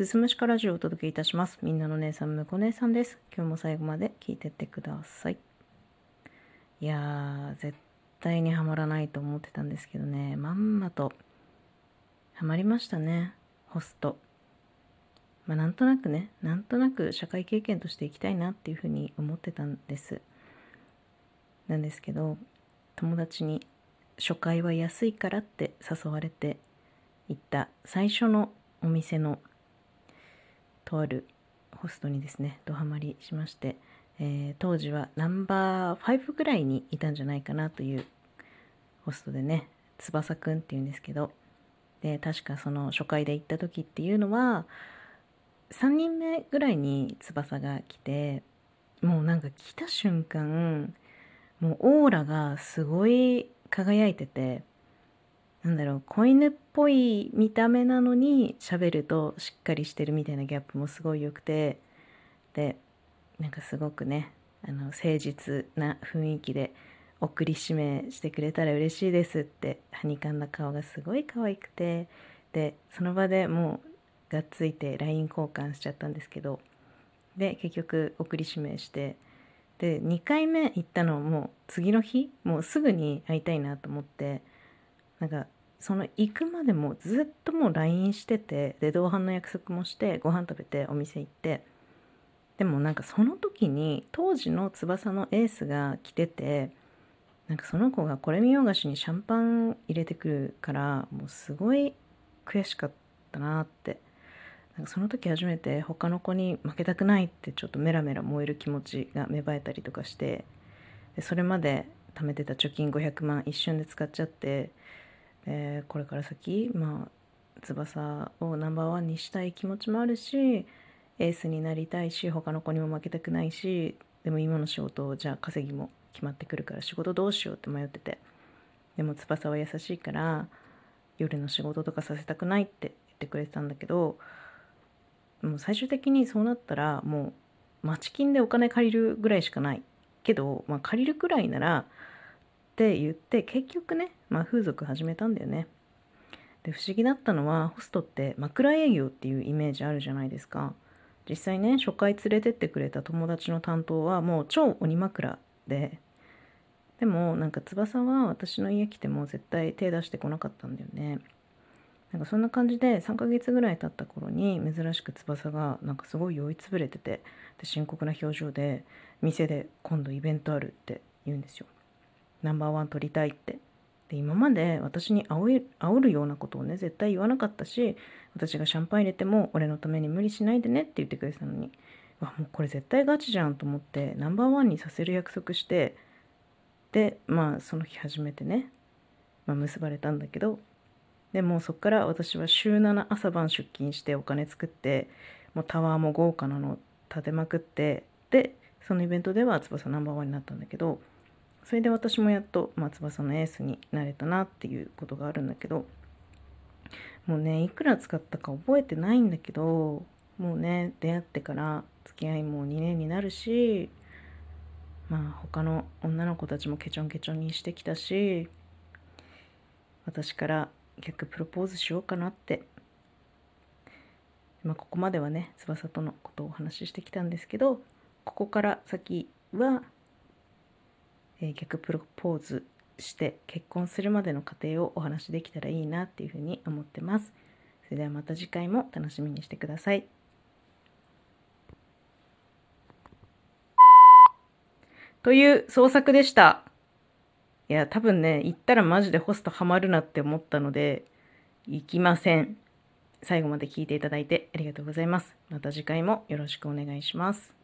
すすむしかラジオをお届けいたします。みんなの姉さん、むこ姉さんです。今日も最後まで聞いてってください。いやー、絶対にはまらないと思ってたんですけどね、まんまと、はまりましたね、ホスト。まあ、なんとなくね、なんとなく社会経験としていきたいなっていうふうに思ってたんです。なんですけど、友達に初回は安いからって誘われて行った最初のお店のとあるホストにですねドハマりしまして、えー、当時はナンバー5ぐらいにいたんじゃないかなというホストでね翼くんっていうんですけどで確かその初回で行った時っていうのは3人目ぐらいに翼が来てもうなんか来た瞬間もうオーラがすごい輝いててなんだろう子犬っぽい見た目なのに喋るとしっかりしてるみたいなギャップもすごい良くてでなんかすごくねあの誠実な雰囲気で送り指名してくれたら嬉しいですってはにかんだ顔がすごい可愛くてでその場でもうがっついて LINE 交換しちゃったんですけどで結局送り指名してで2回目行ったのもう次の日もうすぐに会いたいなと思ってなんかその行くまでもずっともう LINE しててで同伴の約束もしてご飯食べてお店行って。でもなんかその時に当時の翼のエースが来ててなんかその子がこれ見よがしにシャンパン入れてくるからもうすごい悔しかったなって。なんかその時初めて他の子に負けたくないってちょっとメラメラ燃える気持ちが芽生えたりとかしてでそれまで貯めてた貯金500万一瞬で使っちゃって、えー、これから先まあ翼をナンバーワンにしたい気持ちもあるしエースになりたいし他の子にも負けたくないしでも今の仕事じゃあ稼ぎも決まってくるから仕事どうしようって迷ってて。でも翼は優しいから夜の仕事とかさせたくないって言ってくれてたんだけどもう最終的にそうなったらもう町金でお金借りるぐらいしかないけど、まあ、借りるくらいならって言って結局ね、まあ、風俗始めたんだよね。で不思議だったのはホストって枕営業っていうイメージあるじゃないですか。実際ね初回連れてってくれた友達の担当はもう超鬼枕で。でもなんか翼は私の家来ても絶対手出してこなかったんだよね。なんかそんな感じで3ヶ月ぐらい経った頃に珍しく翼がなんかすごい酔いつぶれててで深刻な表情で店で今度イベントあるって言うんですよ。ナンバーワン取りたいって。で今まで私に煽煽るようなことをね絶対言わなかったし私がシャンパン入れても俺のために無理しないでねって言ってくれてたのに。わもうこれ絶対ガチじゃんと思ってナンバーワンにさせる約束してでまあその日初めてね、まあ、結ばれたんだけどでもそっから私は週7朝晩出勤してお金作ってもうタワーも豪華なの建てまくってでそのイベントでは翼ナンバーワンになったんだけどそれで私もやっと、まあ、翼のエースになれたなっていうことがあるんだけどもうねいくら使ったか覚えてないんだけどもうね出会ってから付き合いも2年になるしまあ他の女の子たちもケチョンケチョンにしてきたし私から逆プロポーズしようかなって、まあ、ここまではね翼とのことをお話ししてきたんですけどここから先は、えー、逆プロポーズして結婚するまでの過程をお話できたらいいなっていうふうに思ってます。それではまた次回も楽しみにしてください。という創作でした。いや、多分ね、行ったらマジでホストハマるなって思ったので、行きません。最後まで聞いていただいてありがとうございます。また次回もよろしくお願いします。